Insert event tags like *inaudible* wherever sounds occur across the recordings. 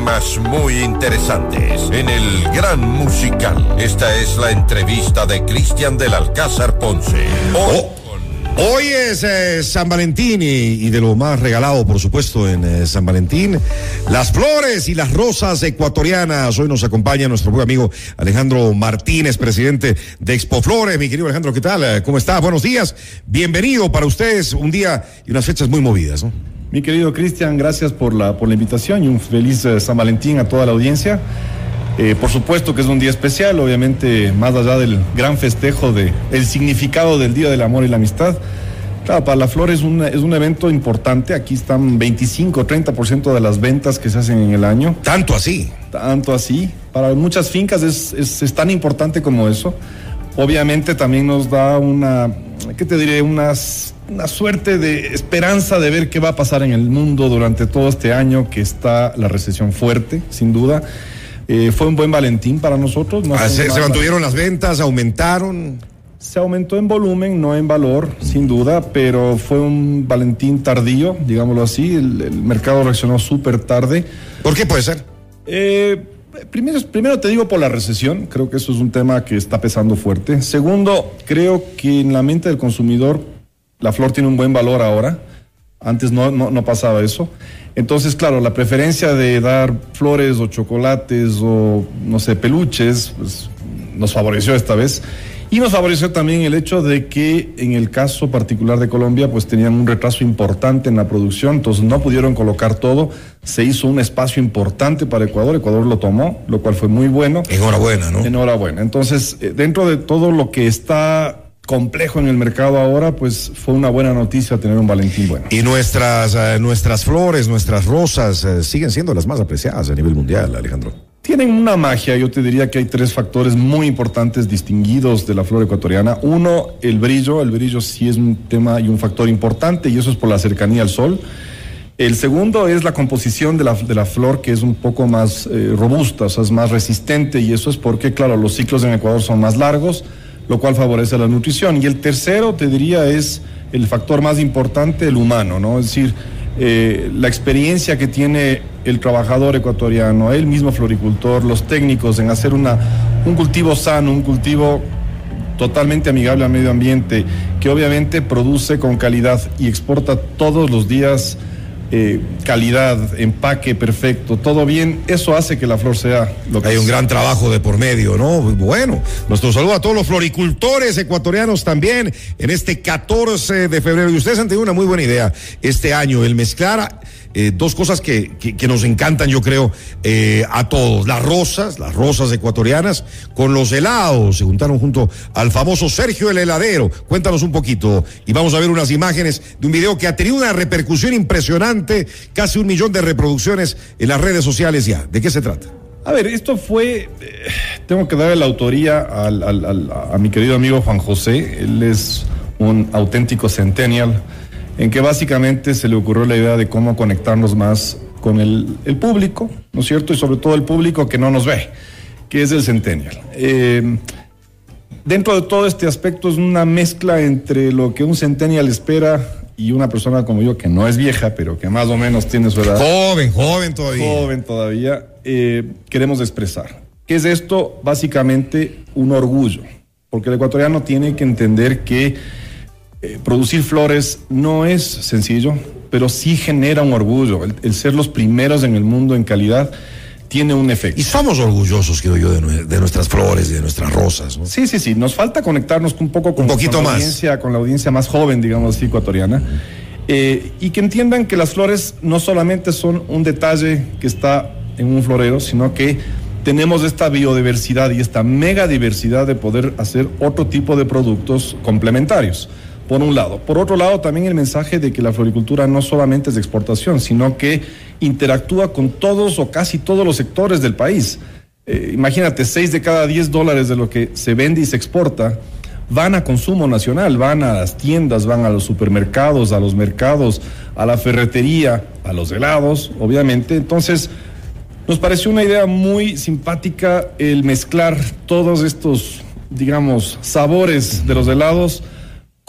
temas muy interesantes en el Gran Musical. Esta es la entrevista de Cristian del Alcázar Ponce. Oh. Hoy es eh, San Valentín y, de lo más regalado, por supuesto, en eh, San Valentín, las flores y las rosas ecuatorianas. Hoy nos acompaña nuestro buen amigo Alejandro Martínez, presidente de Expo Flores. Mi querido Alejandro, ¿qué tal? ¿Cómo está? Buenos días. Bienvenido para ustedes. Un día y unas fechas muy movidas, ¿no? Mi querido Cristian, gracias por la, por la invitación y un feliz San Valentín a toda la audiencia. Eh, por supuesto que es un día especial, obviamente, más allá del gran festejo de el significado del Día del Amor y la Amistad. Claro, para la flor es, es un evento importante. Aquí están 25, 30% de las ventas que se hacen en el año. Tanto así. Tanto así. Para muchas fincas es, es, tan importante como eso. Obviamente también nos da una, ¿qué te diré? Unas, una suerte de esperanza de ver qué va a pasar en el mundo durante todo este año que está la recesión fuerte, sin duda. Eh, fue un buen Valentín para nosotros. Ah, se, mantuvieron las ventas? ¿Aumentaron? Se aumentó en volumen, no en valor, sin duda, pero fue un Valentín tardío, digámoslo así. El, mercado reaccionó súper tarde. ¿Por qué puede ser? Eh, primero, primero te digo por la recesión, creo que eso es un tema que está pesando fuerte. Segundo, creo que en la mente del consumidor la flor tiene un buen valor ahora. Antes no, no pasaba eso. Entonces, claro, la preferencia de dar flores o chocolates o, no sé, peluches, pues, nos favoreció esta vez. Y nos favoreció también el hecho de que en el caso particular de Colombia, pues tenían un retraso importante en la producción, entonces no pudieron colocar todo. Se hizo un espacio importante para Ecuador, Ecuador lo tomó, lo cual fue muy bueno. Enhorabuena, ¿no? Enhorabuena. Entonces, eh, dentro de todo lo que está complejo en el mercado ahora, pues fue una buena noticia tener un Valentín bueno. Y nuestras, eh, nuestras flores, nuestras rosas eh, siguen siendo las más apreciadas a nivel mundial, Alejandro. Tienen una magia, yo te diría que hay tres factores muy importantes distinguidos de la flor ecuatoriana. Uno, el brillo, el brillo sí es un tema y un factor importante y eso es por la cercanía al sol. El segundo es la composición de la, flor, que es un poco más eh, robusta, o sea, es más resistente, y eso es porque, claro, los ciclos en Ecuador son más largos, lo cual favorece la nutrición. Y el tercero, te diría, es el factor más importante, el humano, ¿no? Es decir, eh, la experiencia que tiene el trabajador ecuatoriano, el mismo floricultor, los técnicos en hacer una, un cultivo sano, un cultivo totalmente amigable al medio ambiente, que obviamente produce con calidad y exporta todos los días eh, calidad, empaque perfecto, todo bien, eso hace que la flor sea lo que Hay un gran trabajo de por medio, ¿no? Bueno, nuestro saludo a todos los floricultores ecuatorianos también en este 14 de febrero. Y ustedes han tenido una muy buena idea este año, el mezclar eh, dos cosas que, que, nos encantan, yo creo, eh, a todos. Las rosas, las rosas ecuatorianas, con los helados. Se juntaron junto al famoso Sergio el Heladero. Cuéntanos un poquito. Y vamos a ver unas imágenes de un video que ha tenido una repercusión impresionante, casi un millón de reproducciones en las redes sociales ya. ¿De qué se trata? A ver, esto fue, eh, tengo que darle la autoría a mi querido amigo Juan José. Él es un auténtico centennial en que básicamente se le ocurrió la idea de cómo conectarnos más con el, público, ¿no es cierto? Y sobre todo el público que no nos ve, que es el Centennial. Eh, dentro de todo este aspecto es una mezcla entre lo que un Centennial espera y una persona como yo, que no es vieja, pero que más o menos tiene su edad. Joven, joven todavía. Joven todavía, eh, queremos expresar. ¿Qué es esto? Básicamente un orgullo, porque el ecuatoriano tiene que entender que eh, producir flores no es sencillo, pero sí genera un orgullo. El, ser los primeros en el mundo en calidad tiene un efecto. Y somos orgullosos, creo yo, de, nuestras flores, de nuestras rosas. Sí, sí, sí. Nos falta conectarnos un poco con, un poquito la audiencia, con la audiencia más joven, digamos así, ecuatoriana. Eh, y que entiendan que las flores no solamente son un detalle que está en un florero, sino que tenemos esta biodiversidad y esta mega diversidad de poder hacer otro tipo de productos complementarios por un lado. Por otro lado, también el mensaje de que la floricultura no solamente es de exportación, sino que interactúa con todos o casi todos los sectores del país. Eh, imagínate, 6 de cada 10 dólares de lo que se vende y se exporta van a consumo nacional, van a las tiendas, van a los supermercados, a los mercados, a la ferretería, a los helados, obviamente. Entonces, nos pareció una idea muy simpática el mezclar todos estos, digamos, sabores de los helados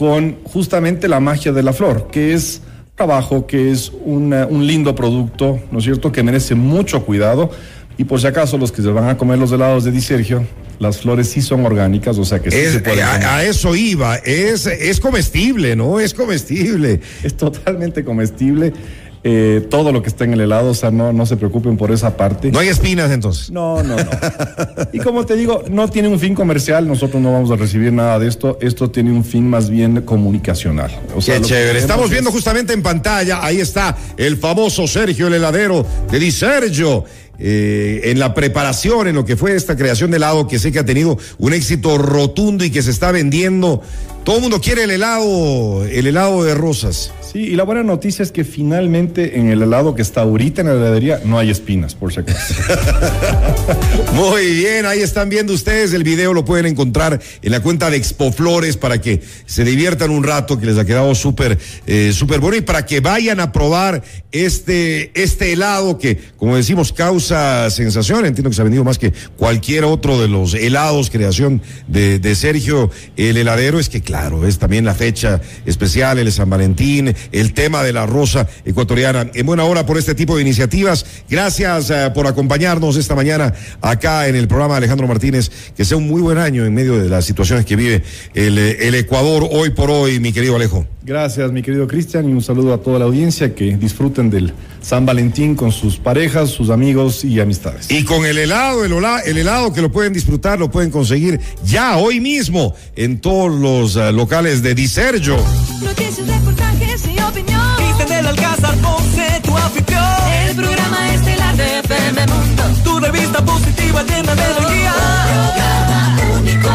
con justamente la magia de la flor, que es trabajo que es una- un lindo producto, ¿no es cierto?, que merece mucho cuidado. Y por si acaso los que se van a comer los helados de Di Sergio, las flores sí son orgánicas, o sea que sí Es- se pueden comer. a, a eso iba, es, es comestible, ¿no? Es comestible. Es totalmente comestible. Eh, todo lo que está en el helado, o sea, no, no se preocupen por esa parte. No hay espinas entonces. No, no, no. Y como te digo, no tiene un fin comercial, nosotros no vamos a recibir nada de esto, esto tiene un fin más bien comunicacional. O sea, Qué que chévere. Estamos es- viendo justamente en pantalla, ahí está el famoso Sergio el heladero de Di Sergio. eh, en la preparación, en lo que fue esta creación de helado, que sé que ha tenido un éxito rotundo y que se está vendiendo. Todo el mundo quiere el helado, el helado de rosas. Sí, y la buena noticia es que finalmente en el helado que está ahorita en la heladería no hay espinas, por si acaso. *laughs* Muy bien, ahí están viendo ustedes el video, lo pueden encontrar en la cuenta de Expo Flores para que se diviertan un rato, que les ha quedado súper, eh, súper bueno y para que vayan a probar este, este helado que, como decimos, causa sensación. Entiendo que se ha vendido más que cualquier otro de los helados, creación de, de Sergio el heladero. Es que, claro, es también la fecha especial, el San Valentín, el tema de la rosa ecuatoriana. En buena hora por este tipo de iniciativas. Gracias eh, por acompañarnos esta mañana acá en el programa de Alejandro Martínez. Que sea un muy buen año en medio de las situaciones que vive el, eh, el Ecuador hoy por hoy, mi querido Alejo. Gracias, mi querido Cristian, y un saludo a toda la audiencia que disfruten del San Valentín con sus parejas, sus amigos y amistades. Y con el helado, el, hola- el helado que lo pueden disfrutar, lo pueden conseguir ya hoy mismo en todos los eh, locales de Di Sergio. Opinión. Cristian del Alcázar Ponce, tu anfitrión. El programa estelar de FM Mundo. Tu revista positiva llena de alegría. Programa único.